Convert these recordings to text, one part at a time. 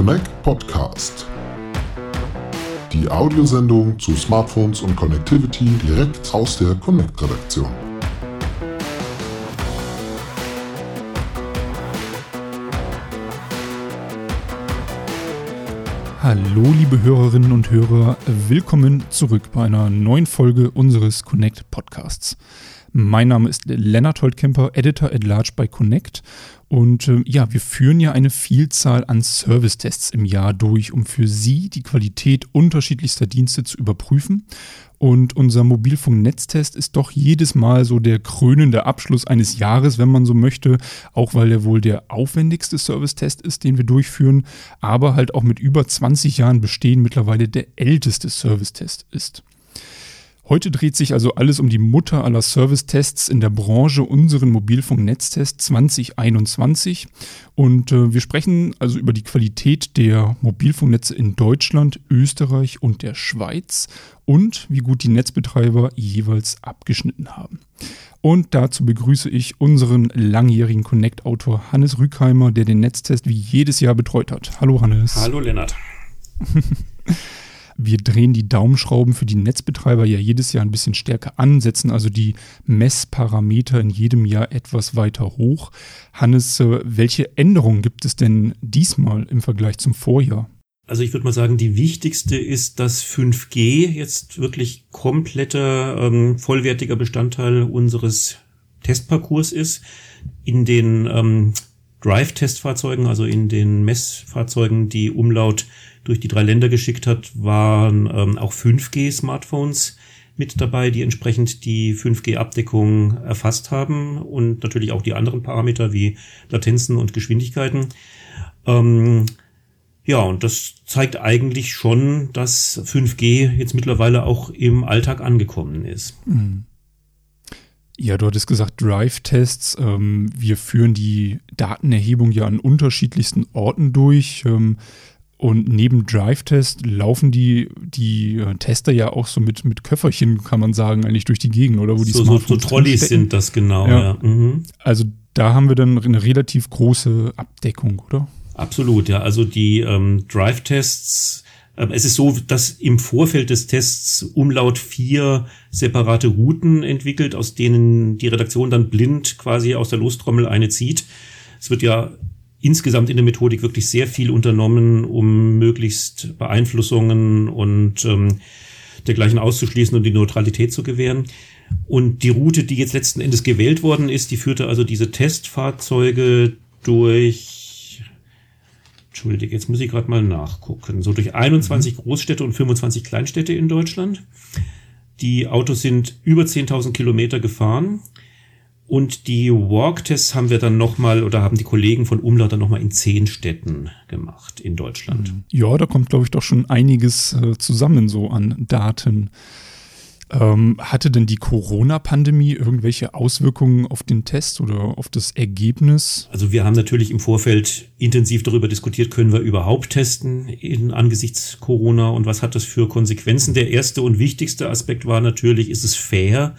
Connect Podcast. Die Audiosendung zu Smartphones und Connectivity direkt aus der Connect-Redaktion. Hallo liebe Hörerinnen und Hörer, willkommen zurück bei einer neuen Folge unseres Connect Podcasts. Mein Name ist Lennart Holtkemper, Editor at Large bei Connect. Und äh, ja, wir führen ja eine Vielzahl an Servicetests im Jahr durch, um für Sie die Qualität unterschiedlichster Dienste zu überprüfen. Und unser Mobilfunknetztest ist doch jedes Mal so der krönende Abschluss eines Jahres, wenn man so möchte, auch weil er wohl der aufwendigste Servicetest ist, den wir durchführen, aber halt auch mit über 20 Jahren Bestehen mittlerweile der älteste Servicetest ist. Heute dreht sich also alles um die Mutter aller Servicetests in der Branche, unseren Mobilfunknetztest 2021. Und äh, wir sprechen also über die Qualität der Mobilfunknetze in Deutschland, Österreich und der Schweiz und wie gut die Netzbetreiber jeweils abgeschnitten haben. Und dazu begrüße ich unseren langjährigen Connect-Autor Hannes Rückheimer, der den Netztest wie jedes Jahr betreut hat. Hallo Hannes. Hallo Lennart. wir drehen die Daumenschrauben für die Netzbetreiber ja jedes Jahr ein bisschen stärker an, setzen also die Messparameter in jedem Jahr etwas weiter hoch. Hannes, äh, welche Änderungen gibt es denn diesmal im Vergleich zum Vorjahr? Also ich würde mal sagen, die wichtigste ist, dass 5G jetzt wirklich kompletter, ähm, vollwertiger Bestandteil unseres Testparcours ist. In den ähm, Drive-Testfahrzeugen, also in den Messfahrzeugen, die Umlaut durch die drei Länder geschickt hat, waren ähm, auch 5G-Smartphones mit dabei, die entsprechend die 5G-Abdeckung erfasst haben und natürlich auch die anderen Parameter wie Latenzen und Geschwindigkeiten. Ähm, ja, und das zeigt eigentlich schon, dass 5G jetzt mittlerweile auch im Alltag angekommen ist. Mhm. Ja, du hattest gesagt Drive-Tests. Ähm, wir führen die Datenerhebung ja an unterschiedlichsten Orten durch. Ähm, und neben Drive-Test laufen die, die äh, Tester ja auch so mit, mit Köfferchen, kann man sagen, eigentlich durch die Gegend, oder? Wo die so, so, so Trolleys sind das genau, ja. ja. Mhm. Also da haben wir dann eine relativ große Abdeckung, oder? Absolut, ja. Also die ähm, Drive-Tests, es ist so, dass im Vorfeld des Tests Umlaut vier separate Routen entwickelt, aus denen die Redaktion dann blind quasi aus der Lostrommel eine zieht. Es wird ja insgesamt in der Methodik wirklich sehr viel unternommen, um möglichst Beeinflussungen und ähm, dergleichen auszuschließen und die Neutralität zu gewähren. Und die Route, die jetzt letzten Endes gewählt worden ist, die führte also diese Testfahrzeuge durch, entschuldige, jetzt muss ich gerade mal nachgucken, so durch 21 mhm. Großstädte und 25 Kleinstädte in Deutschland. Die Autos sind über 10.000 Kilometer gefahren und die Walk-Tests haben wir dann nochmal oder haben die Kollegen von Umlaut dann nochmal in zehn Städten gemacht in Deutschland. Mhm. Ja, da kommt, glaube ich, doch schon einiges äh, zusammen so an Daten. Ähm, hatte denn die Corona-Pandemie irgendwelche Auswirkungen auf den Test oder auf das Ergebnis? Also wir haben natürlich im Vorfeld intensiv darüber diskutiert, können wir überhaupt testen in, angesichts Corona und was hat das für Konsequenzen? Der erste und wichtigste Aspekt war natürlich, ist es fair,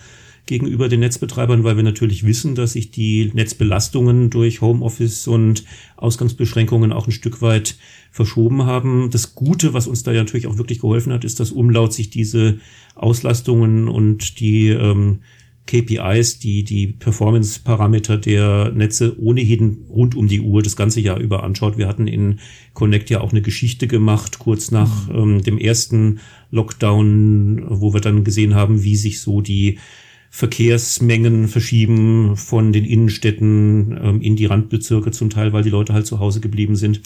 gegenüber den Netzbetreibern, weil wir natürlich wissen, dass sich die Netzbelastungen durch Homeoffice und Ausgangsbeschränkungen auch ein Stück weit verschoben haben. Das Gute, was uns da ja natürlich auch wirklich geholfen hat, ist, dass Umlaut sich diese Auslastungen und die ähm, KPIs, die, die Performance-Parameter der Netze ohnehin rund um die Uhr das ganze Jahr über anschaut. Wir hatten in Connect ja auch eine Geschichte gemacht, kurz nach mhm. ähm, dem ersten Lockdown, wo wir dann gesehen haben, wie sich so die Verkehrsmengen verschieben von den Innenstädten ähm, in die Randbezirke zum Teil, weil die Leute halt zu Hause geblieben sind.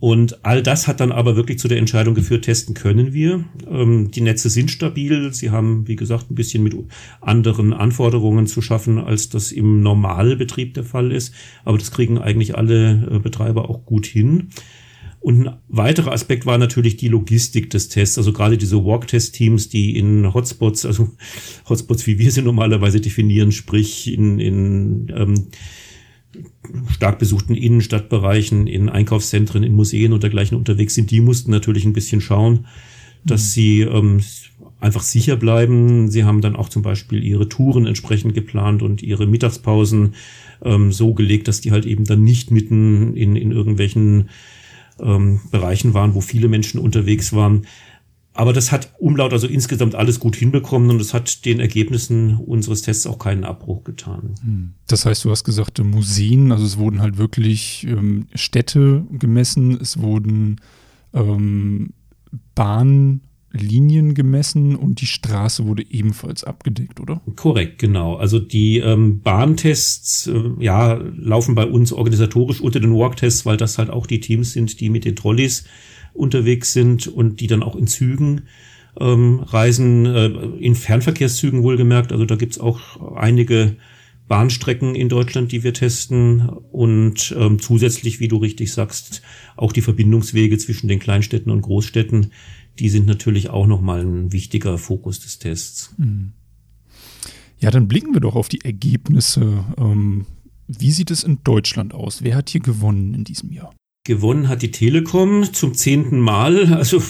Und all das hat dann aber wirklich zu der Entscheidung geführt, testen können wir. Ähm, die Netze sind stabil. Sie haben, wie gesagt, ein bisschen mit anderen Anforderungen zu schaffen, als das im Normalbetrieb der Fall ist. Aber das kriegen eigentlich alle äh, Betreiber auch gut hin. Und ein weiterer Aspekt war natürlich die Logistik des Tests, also gerade diese Walk-Test-Teams, die in Hotspots, also Hotspots, wie wir sie normalerweise definieren, sprich in, in ähm, stark besuchten Innenstadtbereichen, in Einkaufszentren, in Museen und dergleichen unterwegs sind, die mussten natürlich ein bisschen schauen, dass mhm. sie ähm, einfach sicher bleiben. Sie haben dann auch zum Beispiel ihre Touren entsprechend geplant und ihre Mittagspausen ähm, so gelegt, dass die halt eben dann nicht mitten in, in irgendwelchen ähm, Bereichen waren, wo viele Menschen unterwegs waren. Aber das hat Umlaut also insgesamt alles gut hinbekommen und es hat den Ergebnissen unseres Tests auch keinen Abbruch getan. Hm. Das heißt, du hast gesagt, Museen, also es wurden halt wirklich ähm, Städte gemessen, es wurden ähm, Bahnlinien gemessen und die Straße wurde ebenfalls abgedeckt, oder? Korrekt, genau. Also die ähm, Bahntests äh, ja, laufen bei uns organisatorisch unter den Walktests, weil das halt auch die Teams sind, die mit den Trolleys unterwegs sind und die dann auch in Zügen ähm, reisen, äh, in Fernverkehrszügen wohlgemerkt. Also da gibt's auch einige Bahnstrecken in Deutschland, die wir testen und ähm, zusätzlich, wie du richtig sagst, auch die Verbindungswege zwischen den Kleinstädten und Großstädten, die sind natürlich auch nochmal ein wichtiger Fokus des Tests. Mhm. Ja, dann blicken wir doch auf die Ergebnisse. Ähm, wie sieht es in Deutschland aus? Wer hat hier gewonnen in diesem Jahr? Gewonnen hat die Telekom zum zehnten Mal. Also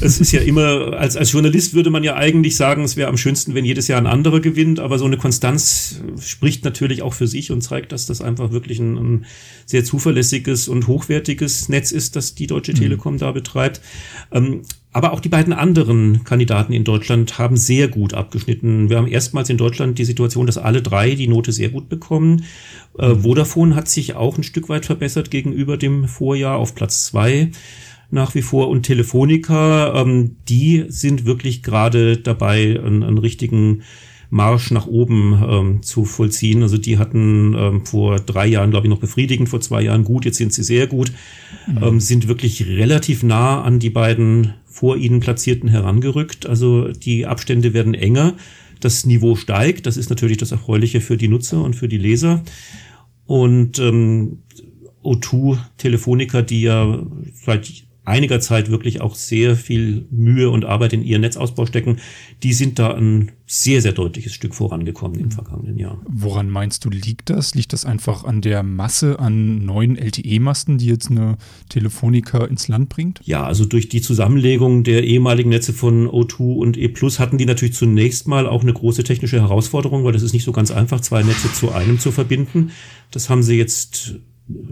es ist ja immer, als, als Journalist würde man ja eigentlich sagen, es wäre am schönsten, wenn jedes Jahr ein anderer gewinnt, aber so eine Konstanz spricht natürlich auch für sich und zeigt, dass das einfach wirklich ein, ein sehr zuverlässiges und hochwertiges Netz ist, das die Deutsche mhm. Telekom mhm. da betreibt. Ähm, aber auch die beiden anderen Kandidaten in Deutschland haben sehr gut abgeschnitten. Wir haben erstmals in Deutschland die Situation, dass alle drei die Note sehr gut bekommen. Äh, Vodafone hat sich auch ein Stück weit verbessert gegenüber dem Vorjahr auf Platz zwei nach wie vor. Und Telefonica, ähm, die sind wirklich gerade dabei, einen, einen richtigen Marsch nach oben ähm, zu vollziehen. Also die hatten ähm, vor drei Jahren, glaube ich, noch befriedigend, vor zwei Jahren gut, jetzt sind sie sehr gut, mhm. ähm, sind wirklich relativ nah an die beiden vor ihnen platzierten herangerückt. Also die Abstände werden enger, das Niveau steigt, das ist natürlich das Erfreuliche für die Nutzer und für die Leser. Und ähm, O2 Telefonica, die ja seit einiger Zeit wirklich auch sehr viel Mühe und Arbeit in ihren Netzausbau stecken, die sind da ein sehr, sehr deutliches Stück vorangekommen im vergangenen Jahr. Woran meinst du, liegt das? Liegt das einfach an der Masse an neuen LTE-Masten, die jetzt eine Telefonica ins Land bringt? Ja, also durch die Zusammenlegung der ehemaligen Netze von O2 und E Plus hatten die natürlich zunächst mal auch eine große technische Herausforderung, weil das ist nicht so ganz einfach, zwei Netze zu einem zu verbinden. Das haben sie jetzt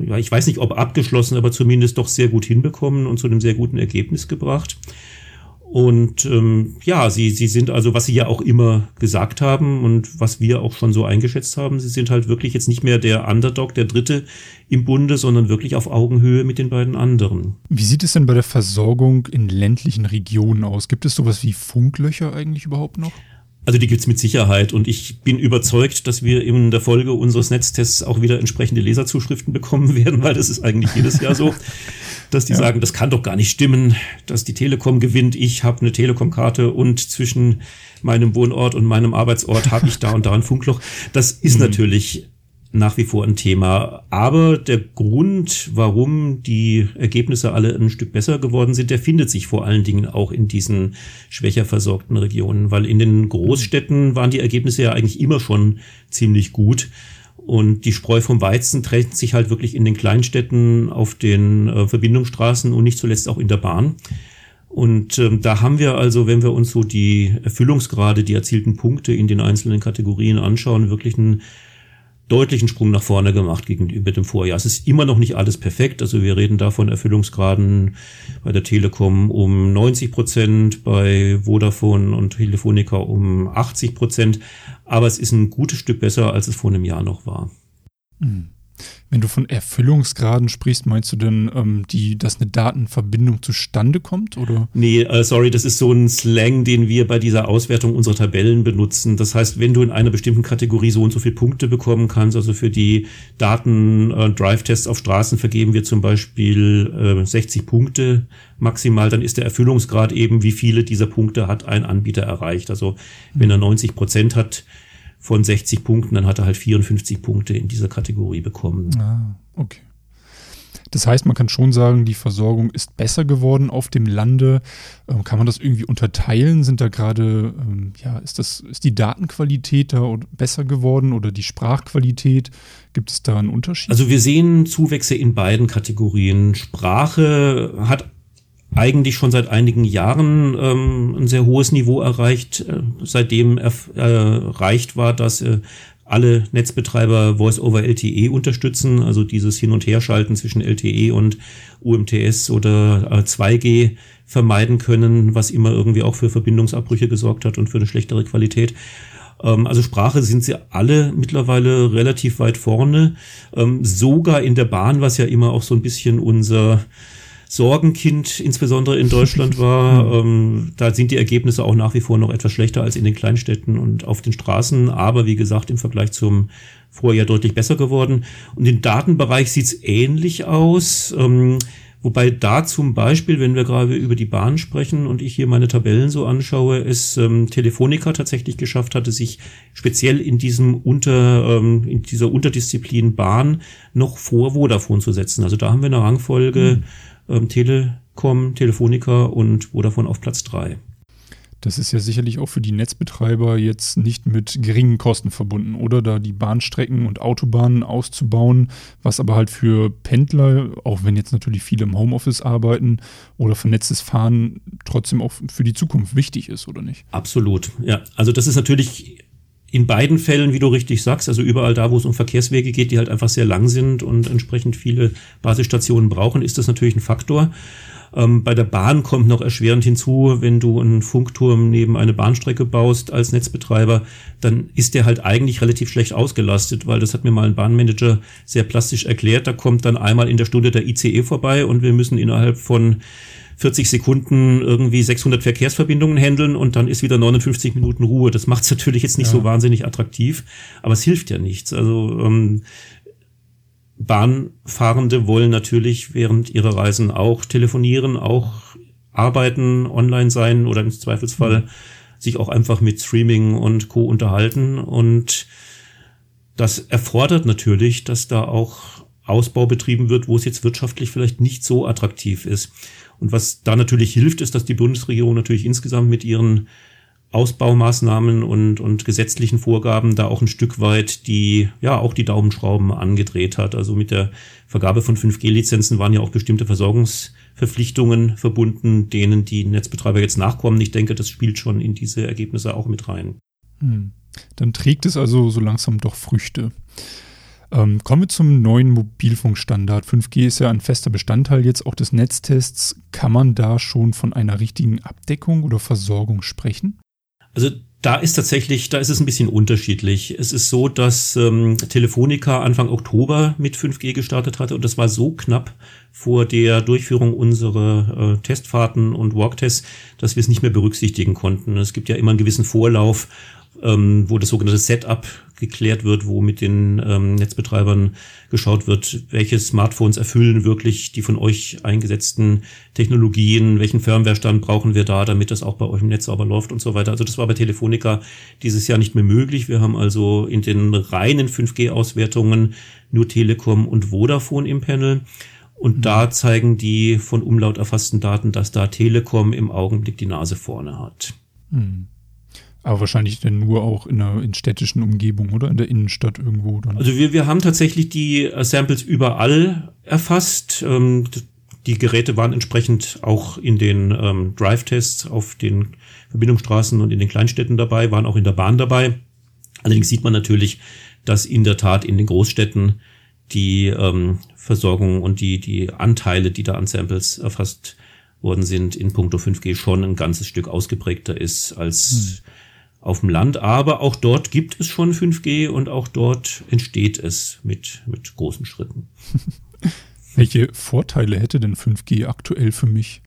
ja, ich weiß nicht, ob abgeschlossen, aber zumindest doch sehr gut hinbekommen und zu einem sehr guten Ergebnis gebracht. Und ähm, ja, sie, sie sind also, was sie ja auch immer gesagt haben und was wir auch schon so eingeschätzt haben, sie sind halt wirklich jetzt nicht mehr der Underdog, der Dritte im Bunde, sondern wirklich auf Augenhöhe mit den beiden anderen. Wie sieht es denn bei der Versorgung in ländlichen Regionen aus? Gibt es sowas wie Funklöcher eigentlich überhaupt noch? Also die gibt's mit Sicherheit und ich bin überzeugt, dass wir in der Folge unseres Netztests auch wieder entsprechende Leserzuschriften bekommen werden, weil das ist eigentlich jedes Jahr so, dass die ja. sagen, das kann doch gar nicht stimmen, dass die Telekom gewinnt. Ich habe eine Telekom-Karte und zwischen meinem Wohnort und meinem Arbeitsort habe ich da und da ein Funkloch. Das ist mhm. natürlich nach wie vor ein Thema. Aber der Grund, warum die Ergebnisse alle ein Stück besser geworden sind, der findet sich vor allen Dingen auch in diesen schwächer versorgten Regionen, weil in den Großstädten waren die Ergebnisse ja eigentlich immer schon ziemlich gut. Und die Spreu vom Weizen trennt sich halt wirklich in den Kleinstädten auf den äh, Verbindungsstraßen und nicht zuletzt auch in der Bahn. Und ähm, da haben wir also, wenn wir uns so die Erfüllungsgrade, die erzielten Punkte in den einzelnen Kategorien anschauen, wirklich einen deutlichen Sprung nach vorne gemacht gegenüber dem Vorjahr. Es ist immer noch nicht alles perfekt. Also wir reden da von Erfüllungsgraden bei der Telekom um 90 Prozent, bei Vodafone und Telefonica um 80 Prozent. Aber es ist ein gutes Stück besser, als es vor einem Jahr noch war. Mhm. Wenn du von Erfüllungsgraden sprichst, meinst du denn, ähm, die, dass eine Datenverbindung zustande kommt? Oder? Nee, äh, sorry, das ist so ein Slang, den wir bei dieser Auswertung unserer Tabellen benutzen. Das heißt, wenn du in einer bestimmten Kategorie so und so viele Punkte bekommen kannst, also für die Daten-Drive-Tests äh, auf Straßen vergeben wir zum Beispiel äh, 60 Punkte maximal, dann ist der Erfüllungsgrad eben, wie viele dieser Punkte hat ein Anbieter erreicht. Also wenn er 90 Prozent hat, von 60 Punkten, dann hat er halt 54 Punkte in dieser Kategorie bekommen. Ah, okay. Das heißt, man kann schon sagen, die Versorgung ist besser geworden auf dem Lande. Ähm, kann man das irgendwie unterteilen? Sind da gerade, ähm, ja, ist das, ist die Datenqualität da besser geworden oder die Sprachqualität? Gibt es da einen Unterschied? Also wir sehen Zuwächse in beiden Kategorien. Sprache hat eigentlich schon seit einigen Jahren ähm, ein sehr hohes Niveau erreicht, äh, seitdem erreicht war, dass äh, alle Netzbetreiber Voice over LTE unterstützen, also dieses Hin- und Herschalten zwischen LTE und UMTS oder 2G äh, vermeiden können, was immer irgendwie auch für Verbindungsabbrüche gesorgt hat und für eine schlechtere Qualität. Ähm, also Sprache sind sie alle mittlerweile relativ weit vorne. Ähm, sogar in der Bahn, was ja immer auch so ein bisschen unser Sorgenkind, insbesondere in Deutschland war. ähm, da sind die Ergebnisse auch nach wie vor noch etwas schlechter als in den Kleinstädten und auf den Straßen, aber wie gesagt, im Vergleich zum Vorjahr deutlich besser geworden. Und im Datenbereich sieht's ähnlich aus. Ähm, Wobei da zum Beispiel, wenn wir gerade über die Bahn sprechen und ich hier meine Tabellen so anschaue, es ähm, Telefonica tatsächlich geschafft hatte, sich speziell in diesem Unter, ähm, in dieser Unterdisziplin Bahn noch vor Vodafone zu setzen. Also da haben wir eine Rangfolge mhm. Ähm, Telekom, Telefonica und Vodafone auf Platz drei. Das ist ja sicherlich auch für die Netzbetreiber jetzt nicht mit geringen Kosten verbunden, oder da die Bahnstrecken und Autobahnen auszubauen, was aber halt für Pendler, auch wenn jetzt natürlich viele im Homeoffice arbeiten oder vernetztes Fahren, trotzdem auch für die Zukunft wichtig ist, oder nicht? Absolut, ja. Also das ist natürlich in beiden Fällen, wie du richtig sagst, also überall da, wo es um Verkehrswege geht, die halt einfach sehr lang sind und entsprechend viele Basisstationen brauchen, ist das natürlich ein Faktor. Ähm, bei der Bahn kommt noch erschwerend hinzu, wenn du einen Funkturm neben eine Bahnstrecke baust als Netzbetreiber, dann ist der halt eigentlich relativ schlecht ausgelastet, weil das hat mir mal ein Bahnmanager sehr plastisch erklärt. Da kommt dann einmal in der Stunde der ICE vorbei und wir müssen innerhalb von 40 Sekunden irgendwie 600 Verkehrsverbindungen handeln und dann ist wieder 59 Minuten Ruhe. Das macht es natürlich jetzt nicht ja. so wahnsinnig attraktiv, aber es hilft ja nichts. Also ähm, Bahnfahrende wollen natürlich während ihrer Reisen auch telefonieren, auch arbeiten, online sein oder im Zweifelsfall mhm. sich auch einfach mit Streaming und Co. unterhalten. Und das erfordert natürlich, dass da auch Ausbau betrieben wird, wo es jetzt wirtschaftlich vielleicht nicht so attraktiv ist. Und was da natürlich hilft, ist, dass die Bundesregierung natürlich insgesamt mit ihren Ausbaumaßnahmen und, und gesetzlichen Vorgaben da auch ein Stück weit die, ja, auch die Daumenschrauben angedreht hat. Also mit der Vergabe von 5G-Lizenzen waren ja auch bestimmte Versorgungsverpflichtungen verbunden, denen die Netzbetreiber jetzt nachkommen. Ich denke, das spielt schon in diese Ergebnisse auch mit rein. Hm. Dann trägt es also so langsam doch Früchte. Ähm, kommen wir zum neuen Mobilfunkstandard. 5G ist ja ein fester Bestandteil jetzt auch des Netztests. Kann man da schon von einer richtigen Abdeckung oder Versorgung sprechen? Also da ist tatsächlich, da ist es ein bisschen unterschiedlich. Es ist so, dass ähm, Telefonica Anfang Oktober mit 5G gestartet hatte und das war so knapp vor der Durchführung unserer äh, Testfahrten und Walktests, dass wir es nicht mehr berücksichtigen konnten. Es gibt ja immer einen gewissen Vorlauf ähm, wo das sogenannte Setup geklärt wird, wo mit den ähm, Netzbetreibern geschaut wird, welche Smartphones erfüllen wirklich die von euch eingesetzten Technologien, welchen Firmwarestand brauchen wir da, damit das auch bei euch im Netz sauber läuft und so weiter. Also das war bei Telefonica dieses Jahr nicht mehr möglich. Wir haben also in den reinen 5G-Auswertungen nur Telekom und Vodafone im Panel. Und mhm. da zeigen die von Umlaut erfassten Daten, dass da Telekom im Augenblick die Nase vorne hat. Mhm. Aber wahrscheinlich dann nur auch in der in städtischen Umgebung oder in der Innenstadt irgendwo. Dann. Also wir, wir haben tatsächlich die äh, Samples überall erfasst. Ähm, die Geräte waren entsprechend auch in den ähm, Drive-Tests auf den Verbindungsstraßen und in den Kleinstädten dabei, waren auch in der Bahn dabei. Allerdings sieht man natürlich, dass in der Tat in den Großstädten die ähm, Versorgung und die, die Anteile, die da an Samples erfasst worden sind, in puncto 5G schon ein ganzes Stück ausgeprägter ist als hm auf dem Land, aber auch dort gibt es schon 5G und auch dort entsteht es mit, mit großen Schritten. Welche Vorteile hätte denn 5G aktuell für mich?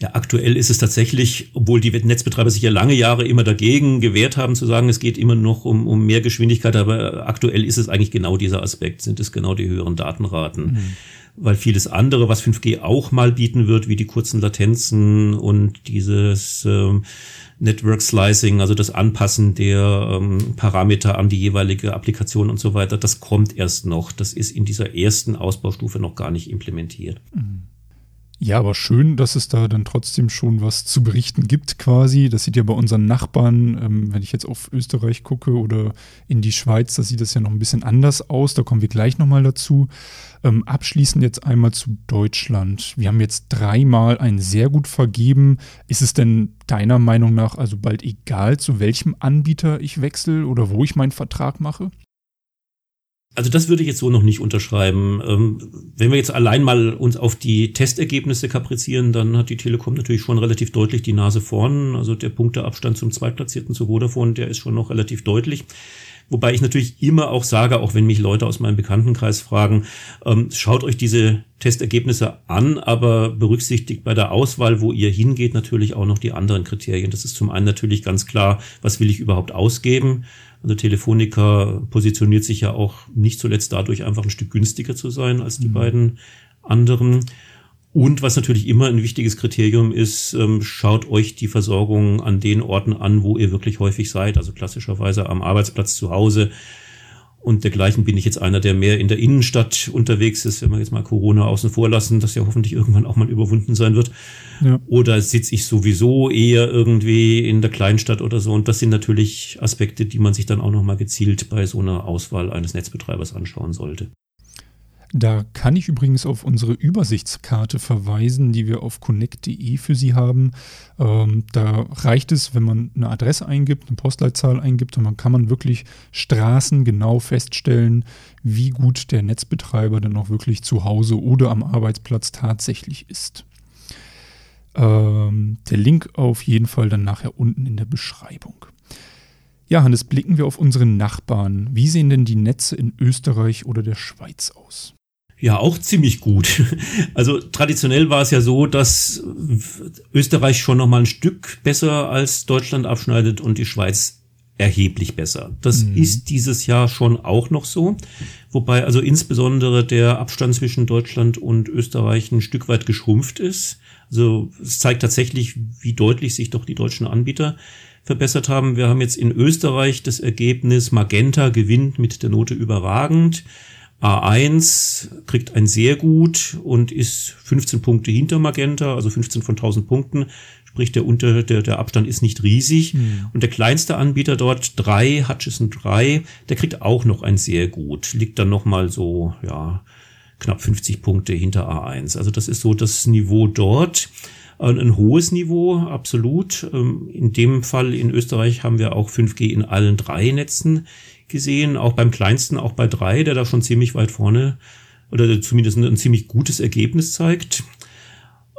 Ja, aktuell ist es tatsächlich, obwohl die Netzbetreiber sich ja lange Jahre immer dagegen gewehrt haben, zu sagen, es geht immer noch um, um mehr Geschwindigkeit, aber aktuell ist es eigentlich genau dieser Aspekt, sind es genau die höheren Datenraten. Mhm. Weil vieles andere, was 5G auch mal bieten wird, wie die kurzen Latenzen und dieses ähm, Network Slicing, also das Anpassen der ähm, Parameter an die jeweilige Applikation und so weiter, das kommt erst noch. Das ist in dieser ersten Ausbaustufe noch gar nicht implementiert. Mhm. Ja, aber schön, dass es da dann trotzdem schon was zu berichten gibt quasi. Das sieht ja bei unseren Nachbarn, ähm, wenn ich jetzt auf Österreich gucke oder in die Schweiz, da sieht das ja noch ein bisschen anders aus. Da kommen wir gleich nochmal dazu. Ähm, abschließend jetzt einmal zu Deutschland. Wir haben jetzt dreimal ein sehr gut vergeben. Ist es denn deiner Meinung nach also bald egal, zu welchem Anbieter ich wechsle oder wo ich meinen Vertrag mache? Also das würde ich jetzt so noch nicht unterschreiben. Ähm, wenn wir jetzt allein mal uns auf die Testergebnisse kaprizieren, dann hat die Telekom natürlich schon relativ deutlich die Nase vorn. Also der Punkteabstand zum Zweitplatzierten zu Vodafone, der ist schon noch relativ deutlich. Wobei ich natürlich immer auch sage, auch wenn mich Leute aus meinem Bekanntenkreis fragen, ähm, schaut euch diese Testergebnisse an, aber berücksichtigt bei der Auswahl, wo ihr hingeht, natürlich auch noch die anderen Kriterien. Das ist zum einen natürlich ganz klar, was will ich überhaupt ausgeben? Also Telefonica positioniert sich ja auch nicht zuletzt dadurch einfach ein Stück günstiger zu sein als die mhm. beiden anderen. Und was natürlich immer ein wichtiges Kriterium ist, ähm, schaut euch die Versorgung an den Orten an, wo ihr wirklich häufig seid. Also klassischerweise am Arbeitsplatz zu Hause, und dergleichen bin ich jetzt einer, der mehr in der Innenstadt unterwegs ist, wenn wir jetzt mal Corona außen vor lassen, das ja hoffentlich irgendwann auch mal überwunden sein wird. Ja. Oder sitze ich sowieso eher irgendwie in der Kleinstadt oder so. Und das sind natürlich Aspekte, die man sich dann auch nochmal gezielt bei so einer Auswahl eines Netzbetreibers anschauen sollte. Da kann ich übrigens auf unsere Übersichtskarte verweisen, die wir auf connect.de für Sie haben. Ähm, da reicht es, wenn man eine Adresse eingibt, eine Postleitzahl eingibt und dann kann man wirklich Straßen genau feststellen, wie gut der Netzbetreiber dann auch wirklich zu Hause oder am Arbeitsplatz tatsächlich ist. Ähm, der Link auf jeden Fall dann nachher unten in der Beschreibung. Ja, Hannes, blicken wir auf unsere Nachbarn. Wie sehen denn die Netze in Österreich oder der Schweiz aus? Ja, auch ziemlich gut. Also traditionell war es ja so, dass Österreich schon noch mal ein Stück besser als Deutschland abschneidet und die Schweiz erheblich besser. Das mhm. ist dieses Jahr schon auch noch so. Wobei also insbesondere der Abstand zwischen Deutschland und Österreich ein Stück weit geschrumpft ist. Also es zeigt tatsächlich, wie deutlich sich doch die deutschen Anbieter verbessert haben. Wir haben jetzt in Österreich das Ergebnis Magenta gewinnt mit der Note überragend. A1 kriegt ein sehr gut und ist 15 Punkte hinter Magenta, also 15 von 1000 Punkten. Sprich, der, unter, der, der Abstand ist nicht riesig. Mhm. Und der kleinste Anbieter dort, 3, Hutchison 3, der kriegt auch noch ein sehr gut. Liegt dann nochmal so, ja, knapp 50 Punkte hinter A1. Also das ist so das Niveau dort. Ein hohes Niveau, absolut. Ähm, in dem Fall in Österreich haben wir auch 5G in allen drei Netzen gesehen, auch beim kleinsten, auch bei drei, der da schon ziemlich weit vorne oder zumindest ein, ein ziemlich gutes Ergebnis zeigt.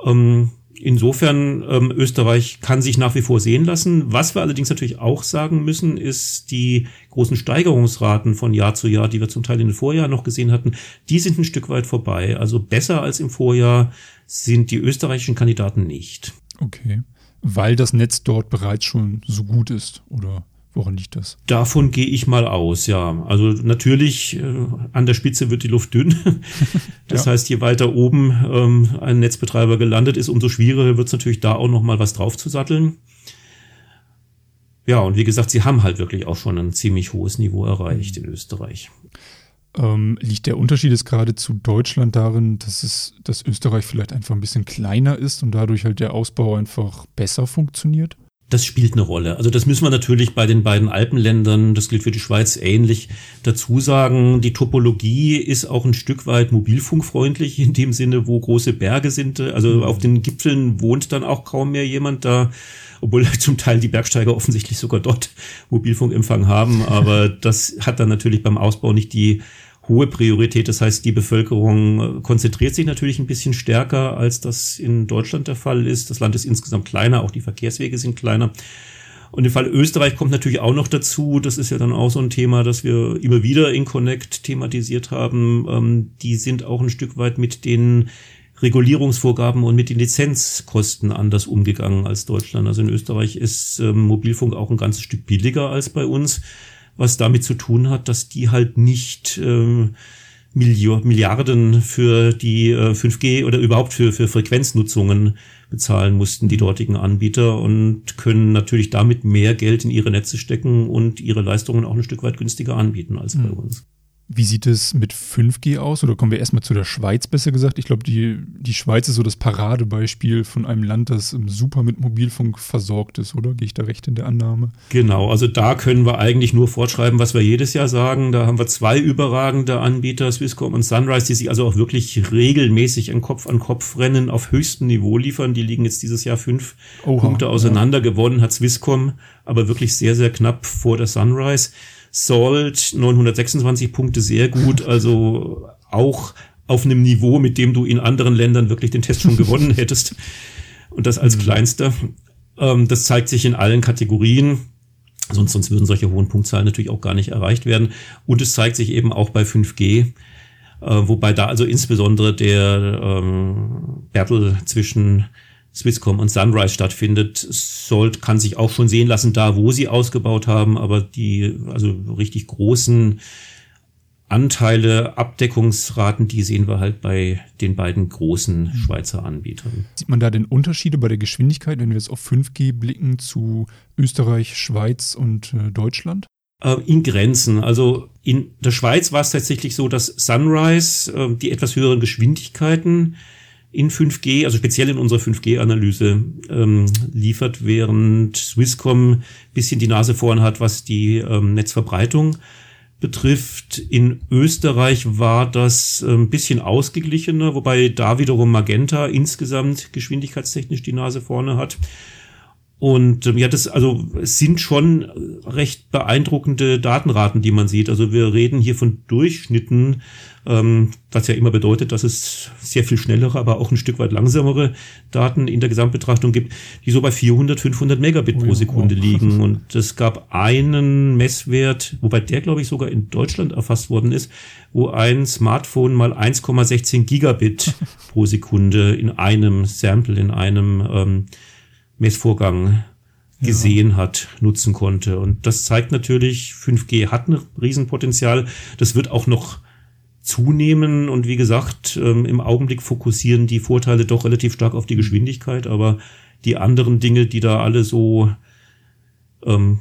Ähm, insofern, ähm, Österreich kann sich nach wie vor sehen lassen. Was wir allerdings natürlich auch sagen müssen, ist die großen Steigerungsraten von Jahr zu Jahr, die wir zum Teil in den Vorjahren noch gesehen hatten, die sind ein Stück weit vorbei. Also besser als im Vorjahr sind die österreichischen Kandidaten nicht. Okay. Weil das Netz dort bereits schon so gut ist, oder? Woran liegt das? Davon gehe ich mal aus, ja. Also natürlich, äh, an der Spitze wird die Luft dünn. das ja. heißt, je weiter oben ähm, ein Netzbetreiber gelandet ist, umso schwieriger wird es natürlich da auch noch mal was draufzusatteln. Ja, und wie gesagt, sie haben halt wirklich auch schon ein ziemlich hohes Niveau erreicht in Österreich. Ähm, liegt der Unterschied jetzt gerade zu Deutschland darin, dass es, dass Österreich vielleicht einfach ein bisschen kleiner ist und dadurch halt der Ausbau einfach besser funktioniert? Das spielt eine Rolle. Also das müssen wir natürlich bei den beiden Alpenländern, das gilt für die Schweiz ähnlich, dazu sagen. Die Topologie ist auch ein Stück weit mobilfunkfreundlich in dem Sinne, wo große Berge sind. Also mhm. auf den Gipfeln wohnt dann auch kaum mehr jemand da, obwohl zum Teil die Bergsteiger offensichtlich sogar dort Mobilfunkempfang haben. Aber das hat dann natürlich beim Ausbau nicht die hohe Priorität. Das heißt, die Bevölkerung äh, konzentriert sich natürlich ein bisschen stärker, als das in Deutschland der Fall ist. Das Land ist insgesamt kleiner, auch die Verkehrswege sind kleiner. Und im Fall Österreich kommt natürlich auch noch dazu, das ist ja dann auch so ein Thema, das wir immer wieder in Connect thematisiert haben. Ähm, die sind auch ein Stück weit mit den Regulierungsvorgaben und mit den Lizenzkosten anders umgegangen als Deutschland. Also in Österreich ist ähm, Mobilfunk auch ein ganzes Stück billiger als bei uns was damit zu tun hat, dass die halt nicht ähm, Milliarden für die äh, 5G oder überhaupt für, für Frequenznutzungen bezahlen mussten, die dortigen Anbieter und können natürlich damit mehr Geld in ihre Netze stecken und ihre Leistungen auch ein Stück weit günstiger anbieten als bei hm. uns. Wie sieht es mit 5G aus? Oder kommen wir erstmal zu der Schweiz, besser gesagt? Ich glaube, die, die Schweiz ist so das Paradebeispiel von einem Land, das super mit Mobilfunk versorgt ist, oder? Gehe ich da recht in der Annahme? Genau, also da können wir eigentlich nur fortschreiben, was wir jedes Jahr sagen. Da haben wir zwei überragende Anbieter, Swisscom und Sunrise, die sich also auch wirklich regelmäßig ein Kopf-an-Kopf-Rennen auf höchstem Niveau liefern. Die liegen jetzt dieses Jahr fünf Oha, Punkte auseinander. Ja. Gewonnen hat Swisscom, aber wirklich sehr, sehr knapp vor der Sunrise. Salt 926 Punkte sehr gut, also auch auf einem Niveau, mit dem du in anderen Ländern wirklich den Test schon gewonnen hättest. Und das als mhm. kleinster. Ähm, das zeigt sich in allen Kategorien. Sonst, sonst würden solche hohen Punktzahlen natürlich auch gar nicht erreicht werden. Und es zeigt sich eben auch bei 5G, äh, wobei da also insbesondere der ähm, Battle zwischen Swisscom und Sunrise stattfindet. Salt kann sich auch schon sehen lassen, da wo sie ausgebaut haben, aber die also richtig großen Anteile, Abdeckungsraten, die sehen wir halt bei den beiden großen Schweizer Anbietern. Sieht man da denn Unterschiede bei der Geschwindigkeit, wenn wir jetzt auf 5G blicken zu Österreich, Schweiz und äh, Deutschland? Äh, in Grenzen. Also in der Schweiz war es tatsächlich so, dass Sunrise äh, die etwas höheren Geschwindigkeiten in 5G, also speziell in unserer 5G-Analyse ähm, liefert, während Swisscom bisschen die Nase vorn hat, was die ähm, Netzverbreitung betrifft. In Österreich war das ein ähm, bisschen ausgeglichener, wobei da wiederum Magenta insgesamt geschwindigkeitstechnisch die Nase vorne hat. Und ähm, ja, das also es sind schon recht beeindruckende Datenraten, die man sieht. Also wir reden hier von Durchschnitten ähm, was ja immer bedeutet, dass es sehr viel schnellere, aber auch ein Stück weit langsamere Daten in der Gesamtbetrachtung gibt, die so bei 400, 500 Megabit oh, pro Sekunde oh. liegen. Und es gab einen Messwert, wobei der, glaube ich, sogar in Deutschland erfasst worden ist, wo ein Smartphone mal 1,16 Gigabit pro Sekunde in einem Sample, in einem ähm, Messvorgang gesehen ja. hat, nutzen konnte. Und das zeigt natürlich, 5G hat ein Riesenpotenzial. Das wird auch noch zunehmen. Und wie gesagt, ähm, im Augenblick fokussieren die Vorteile doch relativ stark auf die Geschwindigkeit, aber die anderen Dinge, die da alle so ähm,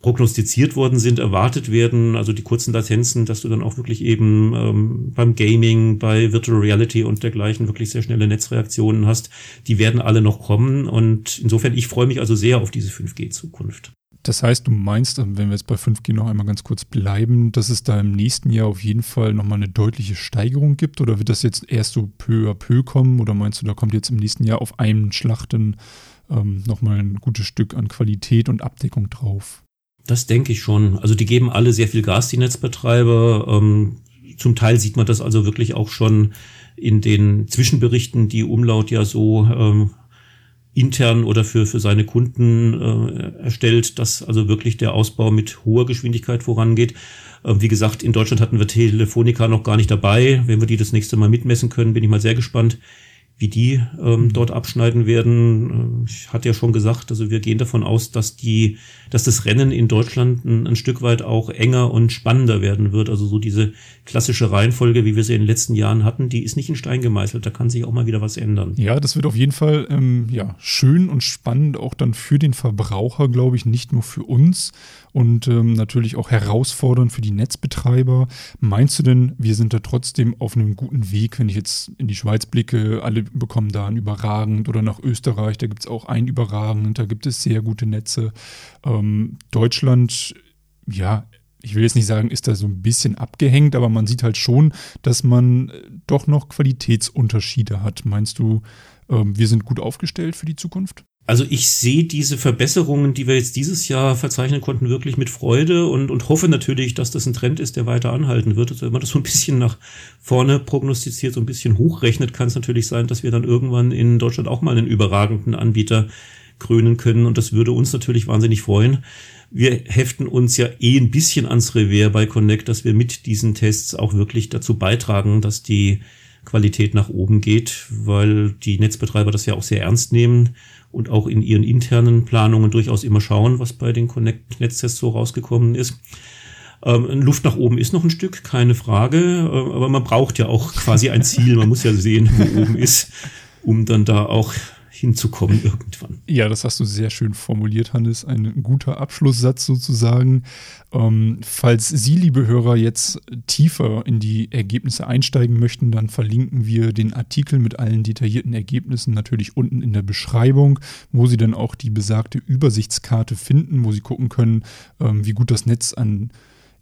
prognostiziert worden sind, erwartet werden, also die kurzen Latenzen, dass du dann auch wirklich eben ähm, beim Gaming, bei Virtual Reality und dergleichen wirklich sehr schnelle Netzreaktionen hast, die werden alle noch kommen. Und insofern, ich freue mich also sehr auf diese 5G-Zukunft. Das heißt, du meinst, wenn wir jetzt bei 5G noch einmal ganz kurz bleiben, dass es da im nächsten Jahr auf jeden Fall nochmal eine deutliche Steigerung gibt? Oder wird das jetzt erst so peu à peu kommen? Oder meinst du, da kommt jetzt im nächsten Jahr auf einen Schlachten ähm, nochmal ein gutes Stück an Qualität und Abdeckung drauf? Das denke ich schon. Also die geben alle sehr viel Gas, die Netzbetreiber. Ähm, zum Teil sieht man das also wirklich auch schon in den Zwischenberichten, die Umlaut ja so ähm, intern oder für, für seine Kunden äh, erstellt, dass also wirklich der Ausbau mit hoher Geschwindigkeit vorangeht. Äh, wie gesagt, in Deutschland hatten wir Telefonica noch gar nicht dabei. Wenn wir die das nächste Mal mitmessen können, bin ich mal sehr gespannt, wie die ähm, mhm. dort abschneiden werden. Äh, ich hatte ja schon gesagt, also wir gehen davon aus, dass die, dass das Rennen in Deutschland ein, ein, Stück weit auch enger und spannender werden wird. Also so diese klassische Reihenfolge, wie wir sie in den letzten Jahren hatten, die ist nicht in Stein gemeißelt. Da kann sich auch mal wieder was ändern. Ja, das wird auf jeden Fall ähm, ja schön und spannend auch dann für den Verbraucher, glaube ich, nicht nur für uns und ähm, natürlich auch herausfordernd für die Netzbetreiber. Meinst du denn, wir sind da trotzdem auf einem guten Weg, wenn ich jetzt in die Schweiz blicke, alle bekommen da ein überragend oder nach Österreich, da gibt es auch ein überragend, da gibt es sehr gute Netze. Ähm, Deutschland, ja, ich will jetzt nicht sagen, ist da so ein bisschen abgehängt, aber man sieht halt schon, dass man äh, doch noch Qualitätsunterschiede hat. Meinst du, ähm, wir sind gut aufgestellt für die Zukunft? Also ich sehe diese Verbesserungen, die wir jetzt dieses Jahr verzeichnen konnten, wirklich mit Freude und, und hoffe natürlich, dass das ein Trend ist, der weiter anhalten wird. Also wenn man das so ein bisschen nach vorne prognostiziert, so ein bisschen hochrechnet, kann es natürlich sein, dass wir dann irgendwann in Deutschland auch mal einen überragenden Anbieter krönen können und das würde uns natürlich wahnsinnig freuen. Wir heften uns ja eh ein bisschen ans Revier bei Connect, dass wir mit diesen Tests auch wirklich dazu beitragen, dass die Qualität nach oben geht, weil die Netzbetreiber das ja auch sehr ernst nehmen und auch in ihren internen Planungen durchaus immer schauen, was bei den Connect-Netztests so rausgekommen ist. Ähm, Luft nach oben ist noch ein Stück, keine Frage, äh, aber man braucht ja auch quasi ein Ziel. Man muss ja sehen, wo oben ist, um dann da auch hinzukommen irgendwann. Ja, das hast du sehr schön formuliert, Hannes. Ein guter Abschlusssatz sozusagen. Ähm, falls Sie, liebe Hörer, jetzt tiefer in die Ergebnisse einsteigen möchten, dann verlinken wir den Artikel mit allen detaillierten Ergebnissen natürlich unten in der Beschreibung, wo Sie dann auch die besagte Übersichtskarte finden, wo Sie gucken können, ähm, wie gut das Netz an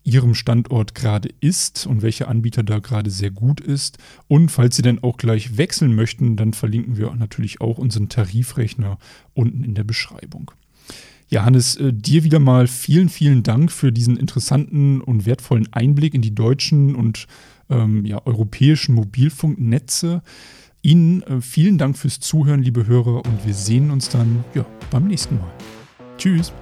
Ihrem Standort gerade ist und welcher Anbieter da gerade sehr gut ist. Und falls Sie dann auch gleich wechseln möchten, dann verlinken wir natürlich auch unseren Tarifrechner unten in der Beschreibung. Ja, Hannes, äh, dir wieder mal vielen, vielen Dank für diesen interessanten und wertvollen Einblick in die deutschen und ähm, ja, europäischen Mobilfunknetze. Ihnen äh, vielen Dank fürs Zuhören, liebe Hörer, und wir sehen uns dann ja, beim nächsten Mal. Tschüss.